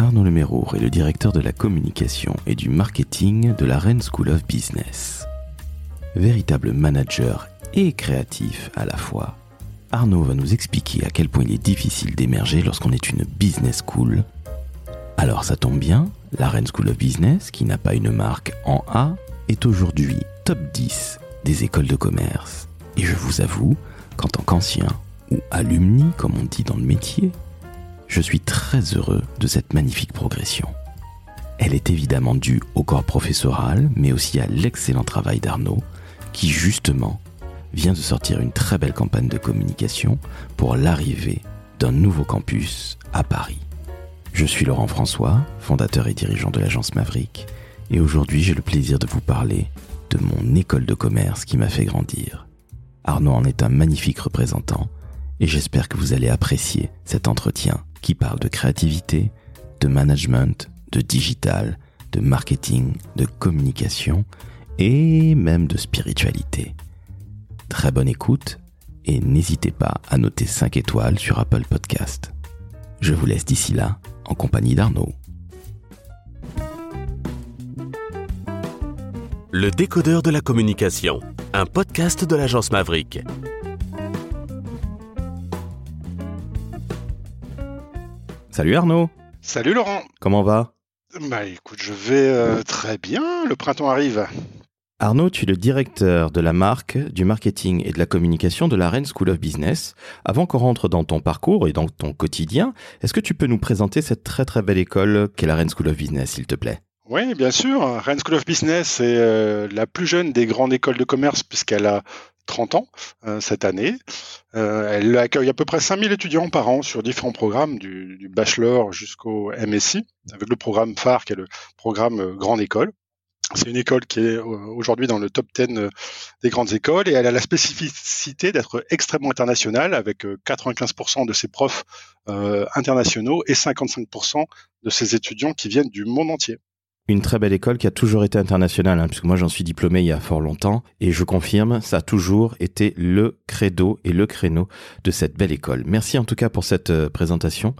Arnaud Lemérour est le directeur de la communication et du marketing de la Rennes School of Business. Véritable manager et créatif à la fois, Arnaud va nous expliquer à quel point il est difficile d'émerger lorsqu'on est une business school. Alors ça tombe bien, la Rennes School of Business, qui n'a pas une marque en A, est aujourd'hui top 10 des écoles de commerce. Et je vous avoue qu'en tant qu'ancien, ou alumni comme on dit dans le métier, je suis très heureux de cette magnifique progression. Elle est évidemment due au corps professoral, mais aussi à l'excellent travail d'Arnaud, qui justement vient de sortir une très belle campagne de communication pour l'arrivée d'un nouveau campus à Paris. Je suis Laurent François, fondateur et dirigeant de l'agence Maverick, et aujourd'hui j'ai le plaisir de vous parler de mon école de commerce qui m'a fait grandir. Arnaud en est un magnifique représentant, et j'espère que vous allez apprécier cet entretien qui parle de créativité, de management, de digital, de marketing, de communication et même de spiritualité. Très bonne écoute et n'hésitez pas à noter 5 étoiles sur Apple Podcast. Je vous laisse d'ici là en compagnie d'Arnaud. Le décodeur de la communication, un podcast de l'agence Maverick. Salut Arnaud, Salut Laurent. comment va? Bah écoute, je vais euh, très bien. Le printemps arrive. Arnaud, tu es le directeur de la marque, du marketing et de la communication de la Rennes School of Business. Avant qu'on rentre dans ton parcours et dans ton quotidien, est-ce que tu peux nous présenter cette très très belle école qu'est la Rennes School of Business, s'il te plaît? Oui, bien sûr. Rennes School of Business est euh, la plus jeune des grandes écoles de commerce puisqu'elle a 30 ans euh, cette année. Euh, elle accueille à peu près 5000 étudiants par an sur différents programmes, du, bachelor jusqu'au MSI, avec le programme phare qui est le programme euh, Grande École. C'est une école qui est aujourd'hui dans le top 10 euh, des grandes écoles et elle a la spécificité d'être extrêmement internationale avec euh, 95% de ses profs internationaux et 55% de ses étudiants qui viennent du monde entier. Une très belle école qui a toujours été internationale, hein, puisque moi j'en suis diplômé il y a fort longtemps, et je confirme, ça a toujours été le credo et le créneau de cette belle école. Merci en tout cas pour cette euh, présentation.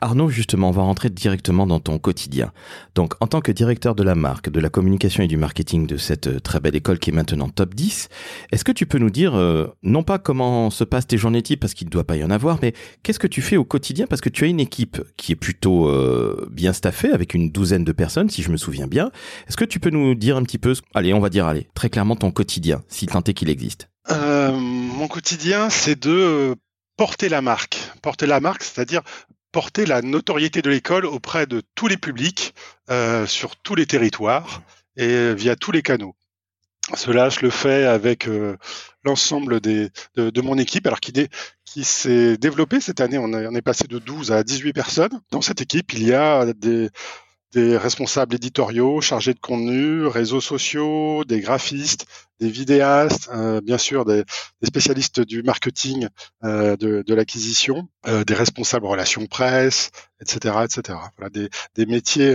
Arnaud, justement, on va rentrer directement dans ton quotidien. Donc, en tant que directeur de la marque, de la communication et du marketing de cette euh, très belle école qui est maintenant top 10, est-ce que tu peux nous dire, euh, non pas comment se passent tes journées types, parce qu'il ne doit pas y en avoir, mais qu'est-ce que tu fais au quotidien? Parce que tu as une équipe qui est plutôt bien staffée, avec une douzaine de personnes, si je me souviens bien. Est-ce que tu peux nous dire un petit peu, allez, on va dire, allez, très clairement ton quotidien, si tant est qu'il existe Euh, mon quotidien, c'est de euh, porter la marque. Porter la marque, c'est-à-dire porter la notoriété de l'école auprès de tous les publics, euh, sur tous les territoires et via tous les canaux. Cela, je le fais avec l'ensemble de, mon équipe, alors qui, qui s'est développée cette année. On, on est passé de 12 à 18 personnes. Dans cette équipe, il y a des, des responsables éditoriaux, chargés de contenu, réseaux sociaux, des graphistes, des vidéastes, euh, bien sûr des, spécialistes du marketing, euh, de, l'acquisition, euh, des responsables relations presse, etc., etc. Voilà des, métiers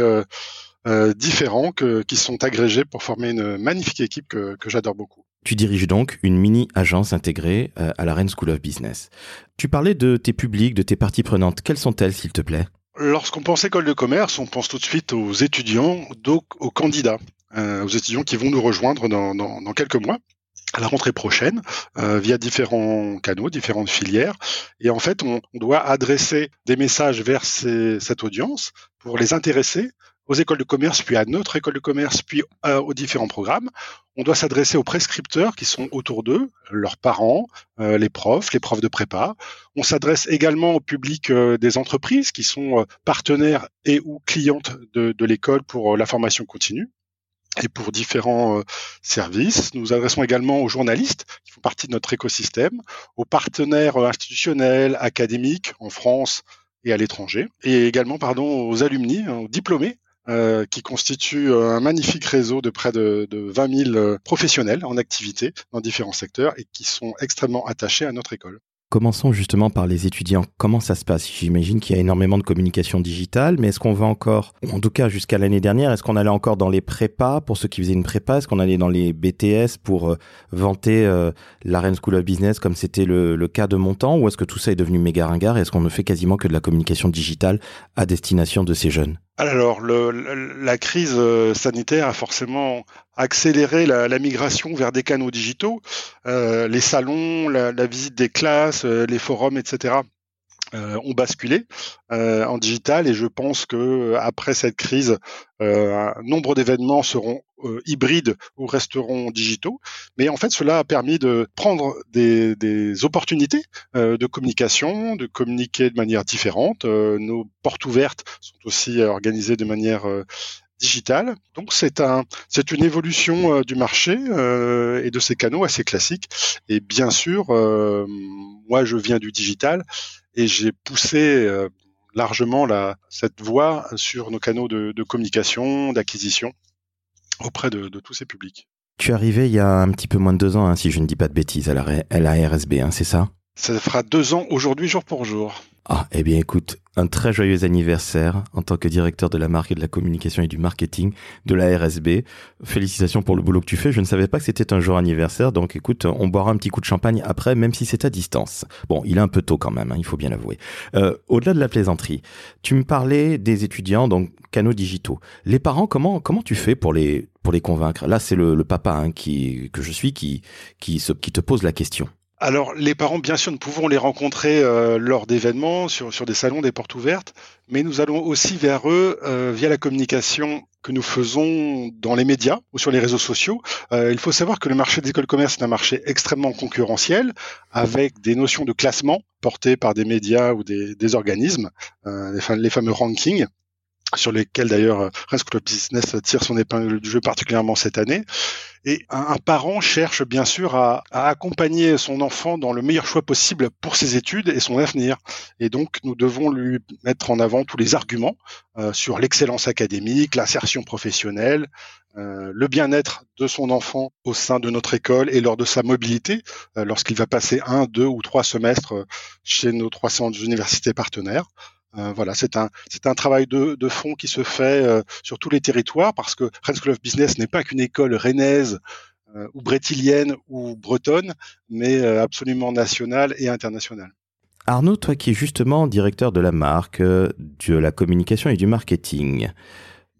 différents qui sont agrégés pour former une magnifique équipe que, que j'adore beaucoup. Tu diriges donc une mini-agence intégrée à la Rennes School of Business. Tu parlais de tes publics, de tes parties prenantes. Quelles sont-elles, s'il te plaît? Lorsqu'on pense école de commerce, on pense tout de suite aux étudiants, donc aux candidats, euh, aux étudiants qui vont nous rejoindre dans, quelques mois à la rentrée prochaine euh, via différents canaux, différentes filières. Et en fait, on, doit adresser des messages vers cette audience pour les intéresser aux écoles de commerce, puis à notre école de commerce, puis euh, aux différents programmes. On doit s'adresser aux prescripteurs qui sont autour d'eux, leurs parents, euh, les profs, les profs de prépa. On s'adresse également au public euh, des entreprises qui sont partenaires et ou clientes de, l'école pour la formation continue et pour différents services. Nous adressons également aux journalistes qui font partie de notre écosystème, aux partenaires institutionnels, académiques en France et à l'étranger, et également pardon aux alumni, aux diplômés euh, qui constituent euh, un magnifique réseau de près de, de 20 000 euh, professionnels en activité dans différents secteurs et qui sont extrêmement attachés à notre école. Commençons justement par les étudiants. Comment ça se passe? J'imagine qu'il y a énormément de communication digitale, mais est-ce qu'on va encore, en tout cas jusqu'à l'année dernière, est-ce qu'on allait encore dans les prépas? Pour ceux qui faisaient une prépa Est-ce qu'on allait dans les BTS pour vanter euh, School of Business comme c'était le, le cas de mon temps? Ou est-ce que tout ça est devenu méga ringard et est-ce qu'on ne fait quasiment que de la communication digitale à destination de ces jeunes? Alors, le, la crise euh, sanitaire a forcément accéléré la, migration vers des canaux digitaux, euh, les salons, la, la, visite des classes, euh, les forums, etc. Euh, ont basculé euh, en digital et je pense que après cette crise, euh, un nombre d'événements seront hybrides ou resteront digitaux. Mais en fait, cela a permis de prendre des opportunités de communication, de communiquer de manière différente. nos portes ouvertes sont aussi organisées de manière digitale. Donc c'est un, c'est une évolution du marché et de ces canaux assez classiques. Et bien sûr, moi je viens du digital et j'ai poussé euh, largement la, cette voie sur nos canaux de, de communication, d'acquisition auprès de, de, tous ces publics. Tu es arrivé il y a un petit peu moins de deux ans, hein, si je ne dis pas de bêtises, à la, à la RSB, hein, c'est ça? Ça fera deux ans aujourd'hui, jour pour jour. Ah, eh bien écoute, un très joyeux anniversaire en tant que directeur de la marque et de la communication et du marketing de la RSB. Félicitations pour le boulot que tu fais. Je ne savais pas que c'était un jour anniversaire, donc écoute, on boira un petit coup de champagne après, même si c'est à distance. Bon, il est un peu tôt quand même, hein, il faut bien l'avouer. Euh, Au-delà de la plaisanterie, tu me parlais des étudiants, donc canaux digitaux. Les parents, comment comment tu fais pour les pour les convaincre? Là, c'est le, le, papa hein, qui que je suis qui qui, se, qui te pose la question. Alors, les parents, bien sûr, nous pouvons les rencontrer euh, lors d'événements, sur, des salons, des portes ouvertes, mais nous allons aussi vers eux euh, via la communication que nous faisons dans les médias ou sur les réseaux sociaux. Euh, il faut savoir que le marché des écoles de commerce est un marché extrêmement concurrentiel, avec des notions de classement portées par des médias ou des, organismes, les fameux rankings sur lesquels d'ailleurs School of Business tire son épingle du jeu particulièrement cette année. Et un, parent cherche bien sûr à, accompagner son enfant dans le meilleur choix possible pour ses études et son avenir. Et donc nous devons lui mettre en avant tous les arguments euh, sur l'excellence académique, l'insertion professionnelle, euh, le bien-être de son enfant au sein de notre école et lors de sa mobilité, euh, lorsqu'il va passer un, deux ou trois semestres chez nos 300 universités partenaires. Euh, voilà, c'est un c'est un travail de, fond qui se fait euh, sur tous les territoires parce que Rennes School of Business n'est pas qu'une école rennaise euh, ou brétilienne ou bretonne, mais absolument nationale et internationale. Arnaud, toi qui es justement directeur de la marque, de la communication et du marketing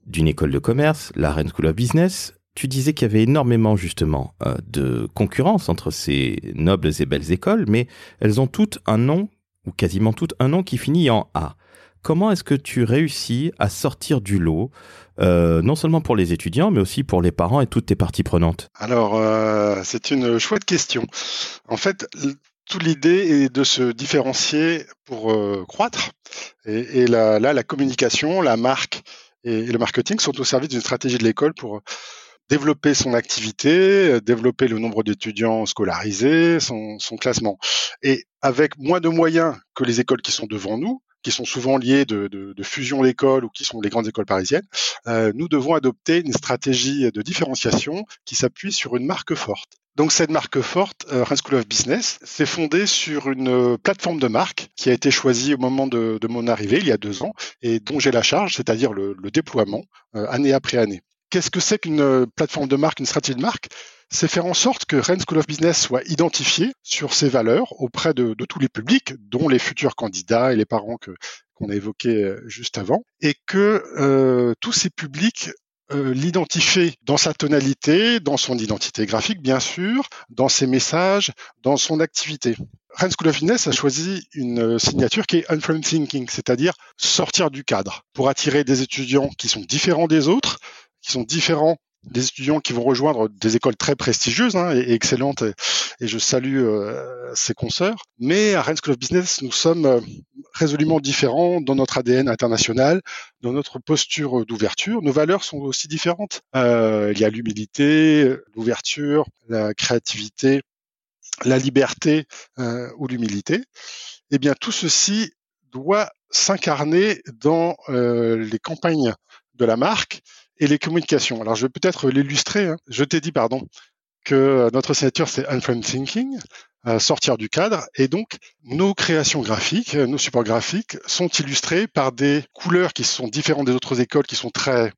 d'une école de commerce, la Rennes School of Business, tu disais qu'il y avait énormément justement de concurrence entre ces nobles et belles écoles, mais elles ont toutes un nom ou quasiment toutes un nom qui finit en A. Comment est-ce que tu réussis à sortir du lot, euh, non seulement pour les étudiants, mais aussi pour les parents et toutes tes parties prenantes? Alors, euh, c'est une chouette question. En fait, toute l'idée est de se différencier pour euh, croître. Et, et là, la communication, la marque et, le marketing sont au service d'une stratégie de l'école pour développer son activité, développer le nombre d'étudiants scolarisés, son, son, classement. Et avec moins de moyens que les écoles qui sont devant nous, qui sont souvent liées de, de, de fusion d'écoles ou qui sont les grandes écoles parisiennes, euh, nous devons adopter une stratégie de différenciation qui s'appuie sur une marque forte. Donc cette marque forte, euh, School of Business, s'est fondée sur une euh, plateforme de marque qui a été choisie au moment de, de mon arrivée, il y a deux ans, et dont j'ai la charge, c'est-à-dire le, le, déploiement, euh, année après année. Qu'est-ce que c'est qu'une euh, plateforme de marque, une stratégie de marque? C'est faire en sorte que Rennes School of Business soit identifié sur ses valeurs auprès de, tous les publics, dont les futurs candidats et les parents que qu'on a évoqués euh, juste avant, et que euh, tous ces publics euh, l'identifient dans sa tonalité, dans son identité graphique bien sûr, dans ses messages, dans son activité. Rennes School of Business a choisi une signature qui est Unfriend Thinking, c'est-à-dire sortir du cadre pour attirer des étudiants qui sont différents des autres, qui sont différents des étudiants qui vont rejoindre des écoles très prestigieuses hein, et, excellentes, et, je salue euh, ces consoeurs. Mais à Rennes School of Business, nous sommes euh, résolument différents dans notre ADN international, dans notre posture d'ouverture. Nos valeurs sont aussi différentes. Euh, il y a l'humilité, l'ouverture, la créativité, la liberté euh, ou l'humilité. Eh bien, tout ceci doit s'incarner dans les campagnes de la marque et les communications. Alors, je vais peut-être l'illustrer. Hein. Je t'ai dit, pardon, que notre signature, c'est Unfriend Thinking, euh, sortir du cadre. Et donc, nos créations graphiques, nos supports graphiques sont illustrés par des couleurs qui sont différentes des autres écoles, qui sont très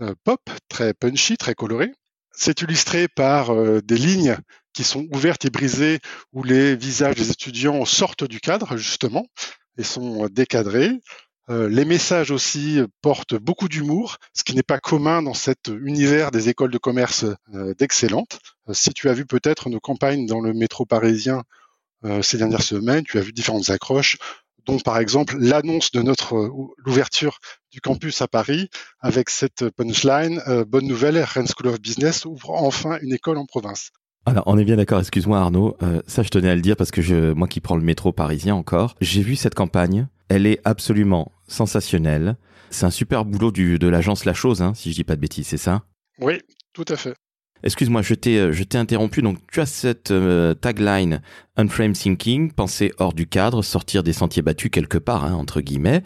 euh, pop, très punchy, très colorées. C'est illustré par euh, des lignes qui sont ouvertes et brisées, où les visages des étudiants sortent du cadre, justement, et sont décadrés. Les messages aussi portent beaucoup d'humour, ce qui n'est pas commun dans cet univers des écoles de commerce d'excellentes. si tu as vu peut-être nos campagnes dans le métro parisien ces dernières semaines, tu as vu différentes accroches dont par exemple l'annonce de notre l'ouverture du campus à Paris avec cette punchline bonne nouvelle Rennes School of Business ouvre enfin une école en province. Alors, on est bien d'accord, excuse-moi Arnaud, euh, ça je tenais à le dire parce que moi qui prends le métro parisien encore, j'ai vu cette campagne, elle est absolument sensationnelle. C'est un super boulot du, de l'agence La Chose, hein, si je dis pas de bêtises, c'est ça? Oui, tout à fait. Excuse-moi, je t'ai, euh, je t'ai interrompu. Donc, tu as cette euh, tagline Unframe Thinking, penser hors du cadre, sortir des sentiers battus quelque part, hein, entre guillemets.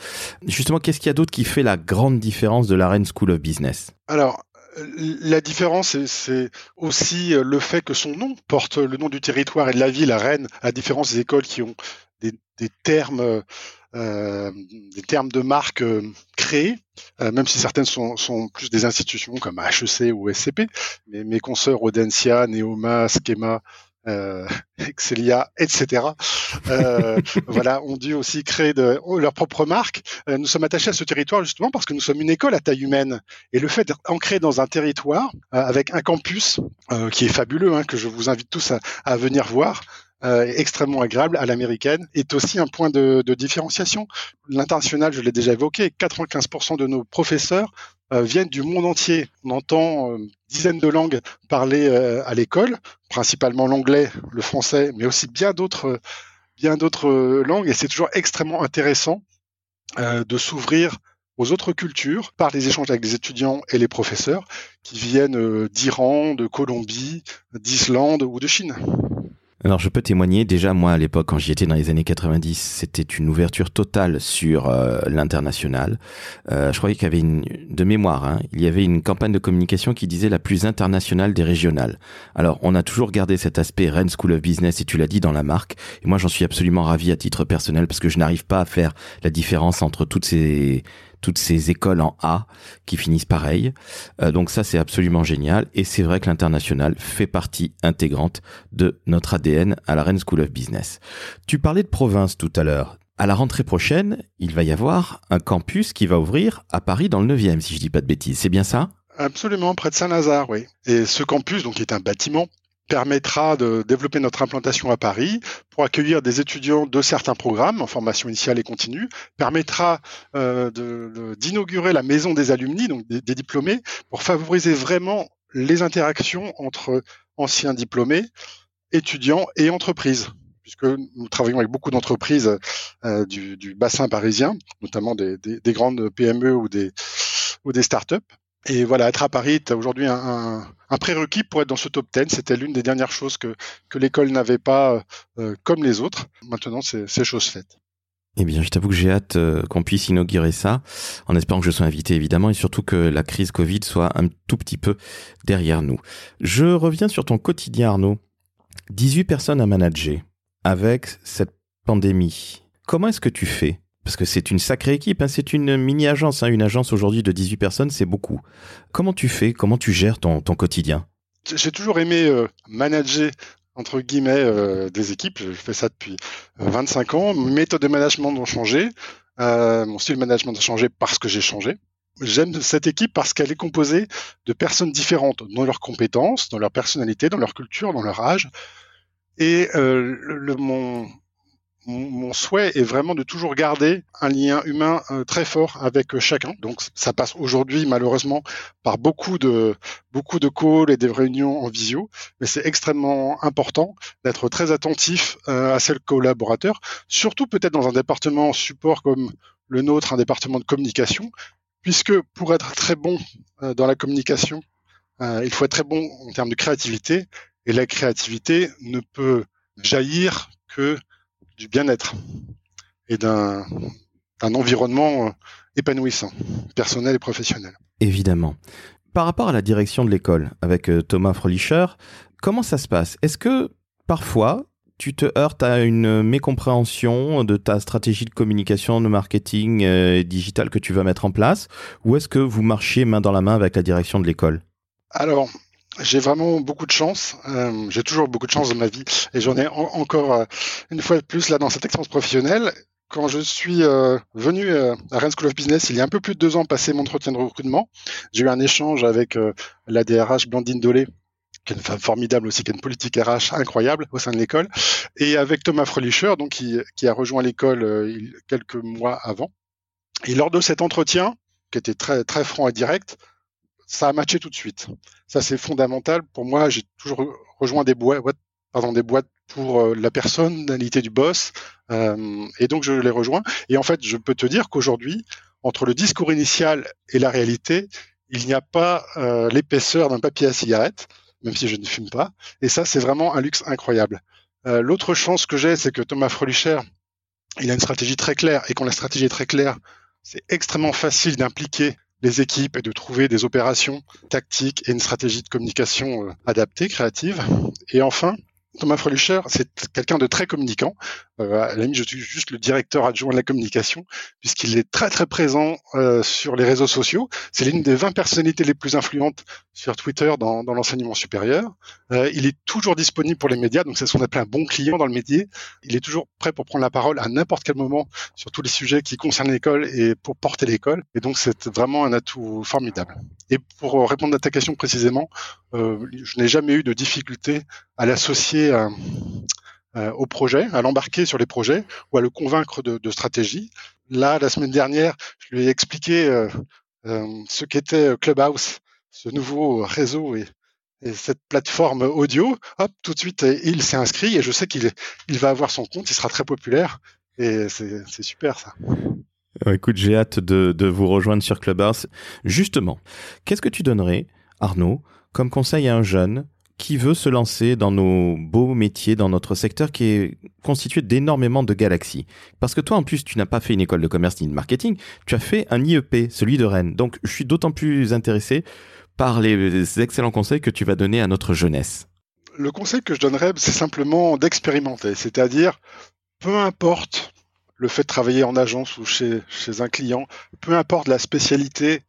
Justement, qu'est-ce qu'il y a d'autre qui fait la grande différence de la Rennes School of Business? Alors, la différence, c'est aussi euh, le fait que son nom porte le nom du territoire et de la ville à Rennes, à différence des écoles qui ont des, termes, euh, des termes de marque euh, créés, même si certaines sont, plus des institutions comme HEC ou SCP. Mais mes consoeurs Audencia, Neoma, Schema, euh, Excelia, etc. Euh, voilà, ont dû aussi créer de, oh, leur propre marque. Euh, nous sommes attachés à ce territoire justement parce que nous sommes une école à taille humaine. Et le fait d'être ancré dans un territoire euh, avec un campus qui est fabuleux, hein, que je vous invite tous à, à venir voir, euh, extrêmement agréable à l'américaine, est aussi un point de, de différenciation. L'international, je l'ai déjà évoqué, 95% de nos professeurs euh, viennent du monde entier. On entend euh, dizaines de langues parlées euh, à l'école, principalement l'anglais, le français, mais aussi bien d'autres bien d'autres langues, et c'est toujours extrêmement intéressant de s'ouvrir aux autres cultures par les échanges avec les étudiants et les professeurs qui viennent d'Iran, de Colombie, d'Islande ou de Chine. Alors je peux témoigner, déjà moi à l'époque quand j'y étais dans les années 90, c'était une ouverture totale sur euh, l'international. Euh, je croyais qu'il y avait une, de mémoire, hein, il y avait une campagne de communication qui disait la plus internationale des régionales. Alors on a toujours gardé cet aspect Rennes School of Business et tu l'as dit dans la marque. Et moi j'en suis absolument ravi à titre personnel parce que je n'arrive pas à faire la différence entre toutes ces toutes ces écoles en A qui finissent pareil. Euh, donc ça, c'est absolument génial. Et c'est vrai que l'international fait partie intégrante de notre ADN à la Rennes School of Business. Tu parlais de province tout à l'heure. À la rentrée prochaine, il va y avoir un campus qui va ouvrir à Paris dans le 9e, si je dis pas de bêtises. C'est bien ça? Absolument, près de Saint-Lazare, oui. Et ce campus, donc, est un bâtiment permettra de développer notre implantation à Paris pour accueillir des étudiants de certains programmes en formation initiale et continue, permettra euh, d'inaugurer la maison des alumni, donc des, diplômés, pour favoriser vraiment les interactions entre anciens diplômés, étudiants et entreprises puisque nous travaillons avec beaucoup d'entreprises euh, du, bassin parisien, notamment des, des, des, grandes PME ou des startups. Et voilà, être à Paris, tu as aujourd'hui un, prérequis pour être dans ce top 10. C'était l'une des dernières choses que, l'école n'avait pas euh, comme les autres. Maintenant, c'est chose faite. Eh bien, je t'avoue que j'ai hâte euh, qu'on puisse inaugurer ça, en espérant que je sois invité évidemment, et surtout que la crise Covid soit un tout petit peu derrière nous. Je reviens sur ton quotidien, Arnaud. 18 personnes à manager avec cette pandémie. Comment est-ce que tu fais parce que c'est une sacrée équipe, hein. c'est une mini-agence. Hein. Une agence aujourd'hui de 18 personnes, c'est beaucoup. Comment tu fais? Comment tu gères ton, quotidien? J'ai toujours aimé euh, manager entre guillemets euh, des équipes. Je fais ça depuis 25 euh, ans. Mes méthodes de management ont changé. mon style de management a changé parce que j'ai changé. J'aime cette équipe parce qu'elle est composée de personnes différentes dans leurs compétences, dans leur personnalité, dans leur culture, dans leur âge. Et le, mon, mon souhait est vraiment de toujours garder un lien humain euh, très fort avec euh, chacun. Donc ça passe aujourd'hui malheureusement par beaucoup de beaucoup de calls et des réunions en visio, mais c'est extrêmement important d'être très attentif euh, à ces collaborateurs, surtout peut-être dans un département support comme le nôtre, un département de communication, puisque pour être très bon dans la communication, il faut être très bon en termes de créativité, et la créativité ne peut jaillir que du bien-être et d'un environnement euh, épanouissant, personnel et professionnel. Évidemment. Par rapport à la direction de l'école avec euh, Thomas Frölicher, comment ça se passe? Est-ce que parfois tu te heurtes à une mécompréhension de ta stratégie de communication, de marketing euh, digital que tu vas mettre en place? Ou est-ce que vous marchiez main dans la main avec la direction de l'école? Alors, j'ai vraiment beaucoup de chance. Euh, j'ai toujours beaucoup de chance dans ma vie et j'en ai encore euh, une fois de plus là dans cette expérience professionnelle quand je suis venu à Rennes School of Business il y a un peu plus de deux ans, passer mon entretien de recrutement, j'ai eu un échange avec la DRH Blandine Dolé, qui est une femme formidable aussi, qui a une politique RH incroyable au sein de l'école, et avec Thomas Frelischer, donc qui, qui a rejoint l'école quelques mois avant. Et lors de cet entretien, qui était très très franc et direct, ça a matché tout de suite. Ça c'est fondamental pour moi. J'ai toujours rejoint des boîtes, pardon, des boîtes pour euh, la personnalité du boss, euh, et donc je les rejoins. Et en fait, je peux te dire qu'aujourd'hui, entre le discours initial et la réalité, il n'y a pas euh, l'épaisseur d'un papier à cigarette, même si je ne fume pas. Et ça, c'est vraiment un luxe incroyable. L'autre chance que j'ai, c'est que Thomas Frolicher, il a une stratégie très claire, et quand la stratégie est très claire, c'est extrêmement facile d'impliquer les équipes et de trouver des opérations tactiques et une stratégie de communication euh, adaptée, créative. Et enfin, Thomas Frelucher, c'est quelqu'un de très communicant. Euh, à la je suis juste le directeur adjoint de la communication, puisqu'il est très très présent euh, sur les réseaux sociaux. C'est l'une des 20 personnalités les plus influentes sur Twitter dans, dans l'enseignement supérieur. Euh, il est toujours disponible pour les médias, donc c'est ce qu'on appelle un bon client dans le métier. Il est toujours prêt pour prendre la parole à n'importe quel moment sur tous les sujets qui concernent l'école et pour porter l'école. Et donc c'est vraiment un atout formidable. Et pour répondre à ta question précisément, euh, je n'ai jamais eu de difficulté à l'associer à, euh, au projet, à l'embarquer sur les projets ou à le convaincre de, stratégie. Là, la semaine dernière, je lui ai expliqué euh, euh ce qu'était Clubhouse, ce nouveau réseau et, et, cette plateforme audio. Hop, tout de suite, il s'est inscrit et je sais qu'il il va avoir son compte, il sera très populaire et c'est super ça. Écoute, j'ai hâte de vous rejoindre sur Clubhouse. Justement, qu'est-ce que tu donnerais, Arnaud, comme conseil à un jeune qui veut se lancer dans nos beaux métiers, dans notre secteur qui est constitué d'énormément de galaxies. Parce que toi, en plus, tu n'as pas fait une école de commerce ni de marketing, tu as fait un IEP, celui de Rennes. Donc, je suis d'autant plus intéressé par les excellents conseils que tu vas donner à notre jeunesse. Le conseil que je donnerais, c'est simplement d'expérimenter. C'est-à-dire, peu importe le fait de travailler en agence ou chez, chez un client, peu importe la spécialité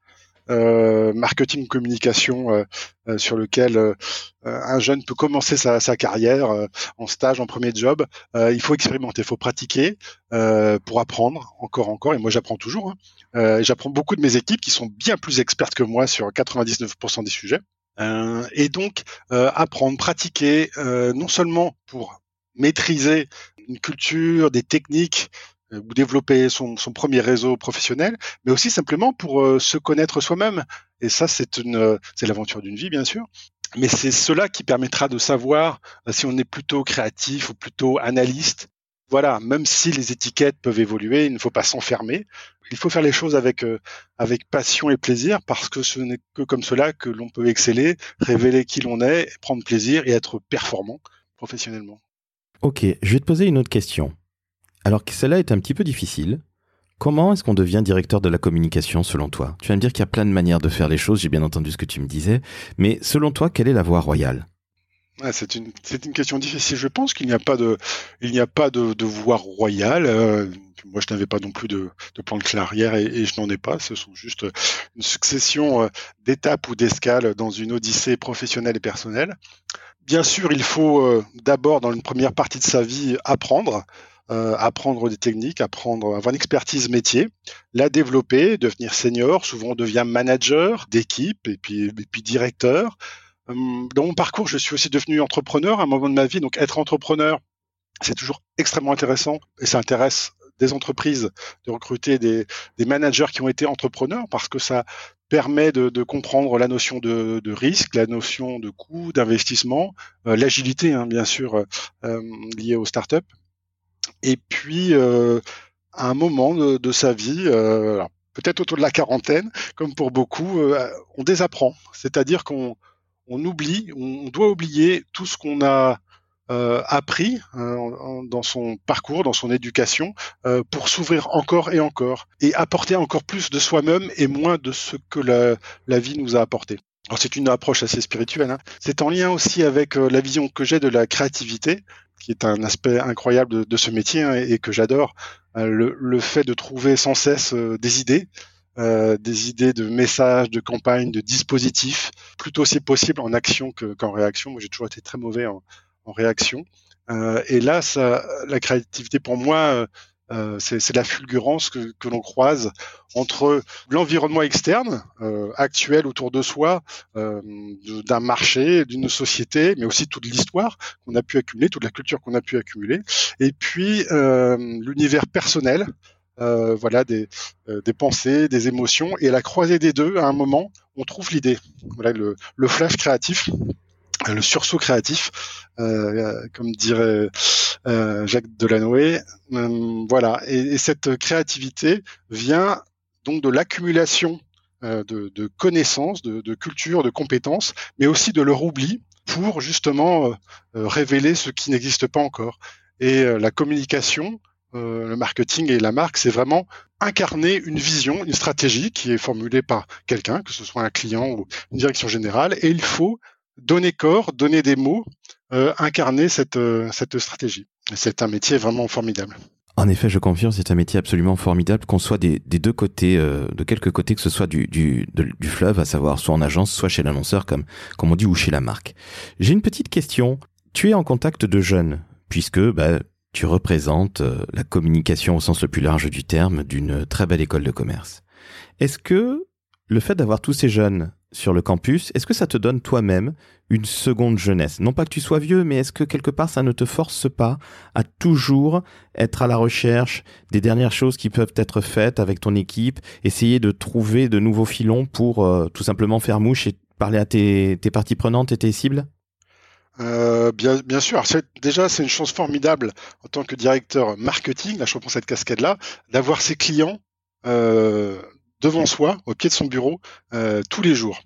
euh, marketing communication euh, euh, sur lequel un jeune peut commencer sa, carrière en stage, en premier job. il faut expérimenter, il faut pratiquer pour apprendre encore, encore. Et moi, j'apprends toujours. Hein. j'apprends beaucoup de mes équipes qui sont bien plus expertes que moi sur 99% des sujets. et donc, apprendre, pratiquer, non seulement pour maîtriser une culture, des techniques, euh, ou développer son, son, premier réseau professionnel, mais aussi simplement pour euh, se connaître soi-même. Et ça, c'est une, euh, c'est l'aventure d'une vie, bien sûr. Mais c'est cela qui permettra de savoir si on est plutôt créatif ou plutôt analyste. Voilà, même si les étiquettes peuvent évoluer, il ne faut pas s'enfermer. Il faut faire les choses avec avec passion et plaisir parce que ce n'est que comme cela que l'on peut exceller, révéler qui l'on est, prendre plaisir et être performant professionnellement. Ok, je vais te poser une autre question. Alors que cela est un petit peu difficile. Comment est-ce qu'on devient directeur de la communication selon toi? Tu vas me dire qu'il y a plein de manières de faire les choses, j'ai bien entendu ce que tu me disais, mais selon toi, quelle est la voie royale? C'est une, une question difficile. Je pense qu'il n'y a pas de, il n'y a pas de, voie royale. Euh, moi, je n'avais pas non plus de, plan de carrière et, et je n'en ai pas. Ce sont juste une succession euh, d'étapes ou d'escales dans une odyssée professionnelle et personnelle. Bien sûr, il faut euh, d'abord, dans une première partie de sa vie, apprendre euh, apprendre des techniques, apprendre, avoir une expertise métier, la développer, devenir senior. Souvent, on devient manager d'équipe et puis, directeur. Hum, dans mon parcours, je suis aussi devenu entrepreneur à un moment de ma vie. Donc, être entrepreneur, c'est toujours extrêmement intéressant et ça intéresse des entreprises de recruter des, managers qui ont été entrepreneurs parce que ça permet de, comprendre la notion de, de, risque, la notion de coût, d'investissement, euh, l'agilité, hein, bien sûr, euh, liée aux startups. Et puis, euh, à un moment de, sa vie, euh, peut-être autour de la quarantaine, comme pour beaucoup, euh, on désapprend. C'est-à-dire qu'on on oublie, on doit oublier tout ce qu'on a appris dans son parcours, dans son éducation, pour s'ouvrir encore et encore et apporter encore plus de soi-même et moins de ce que la, vie nous a apporté. C'est une approche assez spirituelle. Hein. C'est en lien aussi avec la vision que j'ai de la créativité qui est un aspect incroyable de, ce métier hein, et, que j'adore, euh, le, le, fait de trouver sans cesse euh, des idées, euh, des idées de messages, de campagnes, de dispositifs, plutôt si possible en action qu'en réaction. Moi, j'ai toujours été très mauvais en, en réaction. Et là, ça, la créativité pour moi Euh, c'est la fulgurance que, que l'on croise entre l'environnement externe euh, actuel autour de soi, euh, d'un marché, d'une société, mais aussi toute l'histoire qu'on a pu accumuler, toute la culture qu'on a pu accumuler, et puis euh, l'univers personnel. Euh, voilà des, euh, des pensées, des émotions, et à la croisée des deux, à un moment, on trouve l'idée. Voilà le, le flash créatif le sursaut créatif, comme dirait Jacques Delanoë. Euh, voilà, et, et, cette créativité vient donc de l'accumulation euh, de, connaissances, de, de, culture, de compétences, mais aussi de leur oubli pour justement euh, révéler ce qui n'existe pas encore. Et euh, la communication, le marketing et la marque, c'est vraiment incarner une vision, une stratégie qui est formulée par quelqu'un, que ce soit un client ou une direction générale, et il faut donner corps, donner des mots, euh, incarner cette, euh, cette stratégie. C'est un métier vraiment formidable. En effet, je confirme, c'est un métier absolument formidable, qu'on soit des, des, deux côtés, euh, de quelques côtés, que ce soit du, du, du fleuve, à savoir soit en agence, soit chez l'annonceur, comme, comme on dit, ou chez la marque. J'ai une petite question. Tu es en contact de jeunes, puisque bah, tu représentes la communication au sens le plus large du terme d'une très belle école de commerce. Est-ce que le fait d'avoir tous ces jeunes sur le campus, est-ce que ça te donne toi-même une seconde jeunesse? Non pas que tu sois vieux, mais est-ce que quelque part ça ne te force pas à toujours être à la recherche des dernières choses qui peuvent être faites avec ton équipe, essayer de trouver de nouveaux filons pour euh, tout simplement faire mouche et parler à tes, parties prenantes et tes cibles? Euh, bien, bien sûr. déjà, c'est une chance formidable en tant que directeur marketing, là je reprends cette casquette-là, d'avoir ses clients euh, devant soi, au pied de son bureau, euh, tous les jours.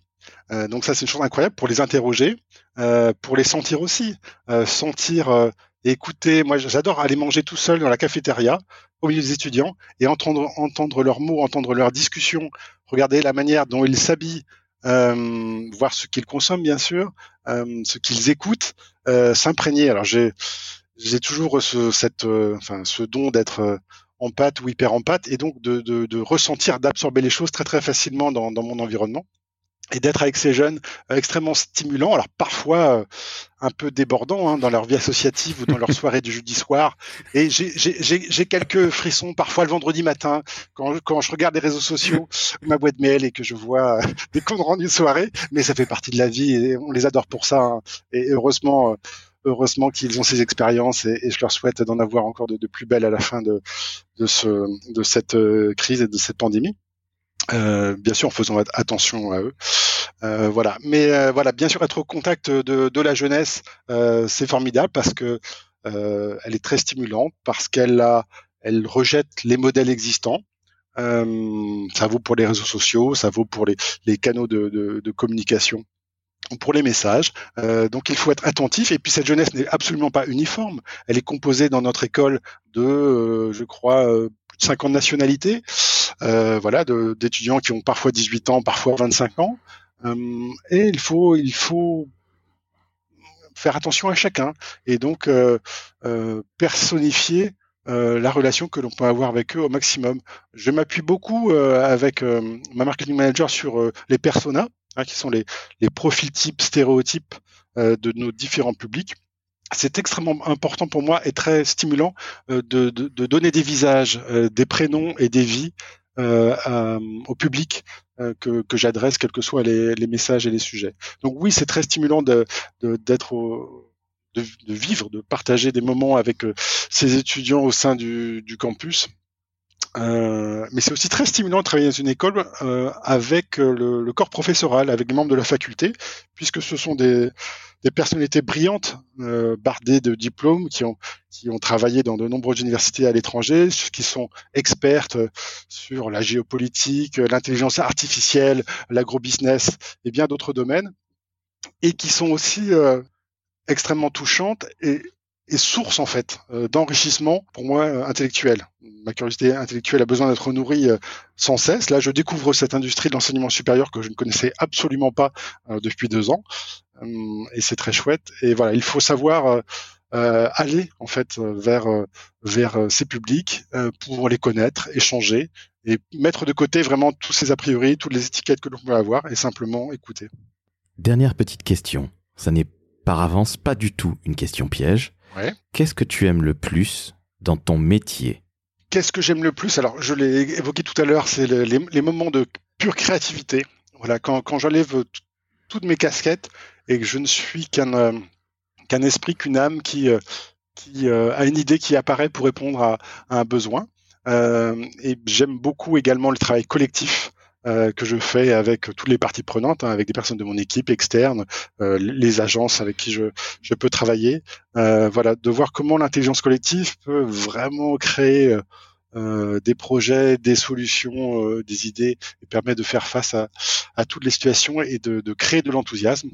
Euh, donc ça, c'est une chose incroyable pour les interroger, euh, pour les sentir aussi, sentir et écouter. Moi, j'adore aller manger tout seul dans la cafétéria au milieu des étudiants et entendre leurs mots, entendre leurs discussions, regarder la manière dont ils s'habillent, voir ce qu'ils consomment, bien sûr, ce qu'ils écoutent, s'imprégner. Alors j'ai toujours ce don d'être en pâte ou hyper en pâte, et donc de, de, de ressentir, d'absorber les choses très très facilement dans, dans mon environnement et d'être avec ces jeunes euh, extrêmement stimulants, alors parfois euh, un peu débordants hein, dans leur vie associative ou dans leur soirée du jeudi soir. Et j'ai quelques frissons parfois le vendredi matin quand, quand je regarde les réseaux sociaux ou ma boîte mail et que je vois euh, des comptes rendus de soirée, mais ça fait partie de la vie et on les adore pour ça. Hein. Et heureusement, euh, heureusement qu'ils ont ces expériences et, je leur souhaite d'en avoir encore de, plus belles à la fin de, de, ce, de cette euh, crise et de cette pandémie. Euh, bien sûr en faisant attention à eux. Euh, voilà. Mais euh, voilà, bien sûr, être au contact de, de la jeunesse, euh, c'est formidable parce que euh, elle est très stimulante, parce qu'elle a, elle rejette les modèles existants. ça vaut pour les réseaux sociaux, ça vaut pour les, les canaux de, de, de communication pour les messages. Euh, donc il faut être attentif. Et puis cette jeunesse n'est absolument pas uniforme. Elle est composée dans notre école de, euh, je crois, euh, plus de 50 nationalités. Euh, voilà, d'étudiants qui ont parfois 18 ans, parfois 25 ans. Et il faut, il faut faire attention à chacun. Et donc personnifier la relation que l'on peut avoir avec eux au maximum. Je m'appuie beaucoup avec ma marketing manager sur les personas hein, qui sont les, profils types, stéréotypes euh, de nos différents publics. C'est extrêmement important pour moi et très stimulant euh, de, donner des visages, euh, des prénoms et des vies au public que, j'adresse, quels que soient les, messages et les sujets. Donc oui, c'est très stimulant de, d'être de, vivre, de partager des moments avec ces étudiants au sein du campus. Euh, mais c'est aussi très stimulant de travailler dans une école euh, avec euh, le, le, corps professoral, avec les membres de la faculté, puisque ce sont des, des personnalités brillantes, euh, bardées de diplômes, qui ont, qui ont travaillé dans de nombreuses universités à l'étranger, qui sont expertes sur la géopolitique, l'intelligence artificielle, l'agrobusiness et bien d'autres domaines, et qui sont aussi euh, extrêmement touchantes et et source en fait euh, d'enrichissement pour moi euh, intellectuel. Ma curiosité intellectuelle a besoin d'être nourrie euh, sans cesse. Là, je découvre cette industrie de l'enseignement supérieur que je ne connaissais absolument pas depuis deux ans, et c'est très chouette. Et voilà, il faut savoir aller en fait vers vers ces publics pour les connaître, échanger et mettre de côté vraiment tous ces a priori, toutes les étiquettes que l'on peut avoir et simplement écouter. Dernière petite question. Ça n'est par avance pas du tout une question piège. Ouais. Qu'est-ce que tu aimes le plus dans ton métier? Qu'est-ce que j'aime le plus? Alors, je l'ai évoqué tout à l'heure, c'est les, moments de pure créativité. Voilà, quand, quand j'enlève toutes mes casquettes et que je ne suis qu'un euh, qu'un esprit, qu'une âme qui, euh, qui euh, a une idée qui apparaît pour répondre à, à un besoin. et j'aime beaucoup également le travail collectif. Que je fais avec toutes les parties prenantes, hein, avec des personnes de mon équipe externe, les agences avec qui je, peux travailler. voilà, de voir comment l'intelligence collective peut vraiment créer euh, des projets, des solutions, euh, des idées, et permet de faire face à, toutes les situations et de, de créer de l'enthousiasme.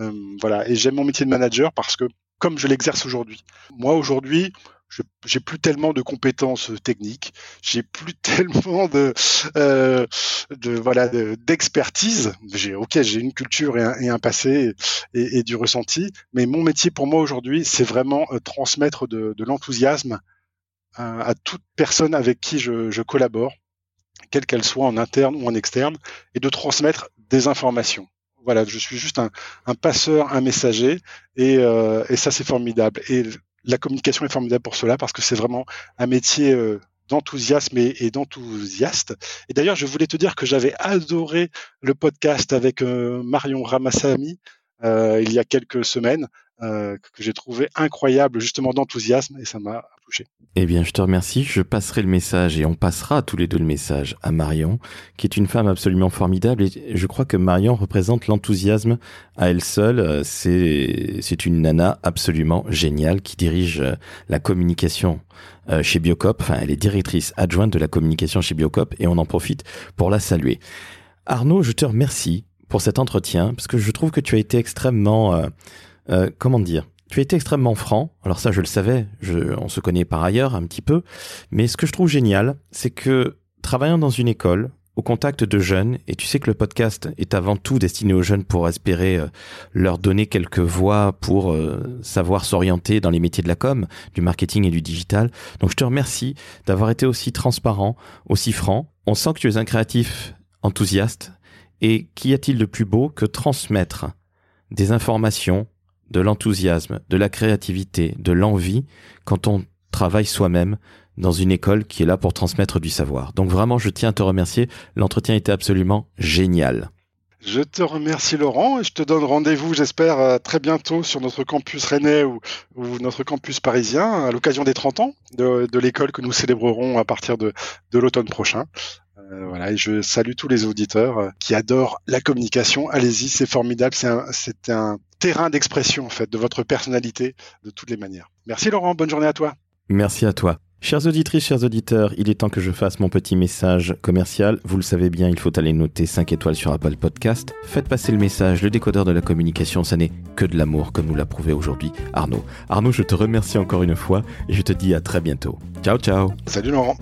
Euh, voilà. Et j'aime mon métier de manager parce que comme je l'exerce aujourd'hui, moi aujourd'hui, j'ai plus tellement de compétences techniques, j'ai plus tellement de, euh, de voilà d'expertise. j'ai ok, j'ai une culture et un, et un passé et, et, du ressenti, mais mon métier pour moi aujourd'hui, c'est vraiment transmettre de, de l'enthousiasme à, toute personne avec qui je, je collabore, quelle qu'elle soit en interne ou en externe, et de transmettre des informations. Voilà, je suis juste un, un passeur, un messager, et, euh, et ça c'est formidable. Et la communication est formidable pour cela parce que c'est vraiment un métier euh, d'enthousiasme et, et. Et d'ailleurs, je voulais te dire que j'avais adoré le podcast avec euh, Marion Ramassami euh, il y a quelques semaines, que j'ai trouvé incroyable justement d'enthousiasme et ça m'a Eh bien, je te remercie. Je passerai le message et on passera tous les deux le message à Marion, qui est une femme absolument formidable et je crois que Marion représente l'enthousiasme à elle seule. C'est, c'est une nana absolument géniale qui dirige euh, la communication euh, chez Biocop. Enfin, elle est directrice adjointe de la communication chez Biocop et on en profite pour la saluer. Arnaud, je te remercie pour cet entretien parce que je trouve que tu as été extrêmement, euh, euh, comment dire, tu as été extrêmement franc. Alors ça, je le savais, je, on se connaît par ailleurs un petit peu, mais ce que je trouve génial, c'est que travaillant dans une école, au contact de jeunes, et tu sais que le podcast est avant tout destiné aux jeunes pour espérer euh, leur donner quelques voies pour savoir s'orienter dans les métiers de la com, du marketing et du digital. Donc je te remercie d'avoir été aussi transparent, aussi franc. On sent que tu es un créatif enthousiaste et qu'y a-t-il de plus beau que transmettre des informations, de l'enthousiasme, de la créativité, de l'envie quand on travaille soi-même dans une école qui est là pour transmettre du savoir. Donc vraiment, je tiens à te remercier. L'entretien était absolument génial. Je te remercie Laurent et je te donne rendez-vous, j'espère, euh, très bientôt sur notre campus rennais ou, notre campus parisien à l'occasion des 30 ans de, l'école que nous célébrerons à partir de l'automne prochain. Euh, voilà, et je salue tous les auditeurs euh, qui adorent la communication. Allez-y, c'est formidable. C'est un, terrain d'expression en fait de votre personnalité de toutes les manières. Merci Laurent, bonne journée à toi. Merci à toi. Chers auditrices, chers auditeurs, il est temps que je fasse mon petit message commercial. Vous le savez bien, il faut aller noter 5 étoiles sur Apple Podcast. Faites passer le message, le décodeur de la communication, ça n'est que de l'amour, comme nous l'a prouvé aujourd'hui Arnaud. Arnaud, je te remercie encore une fois et je te dis à très bientôt. Ciao, ciao. Salut Laurent.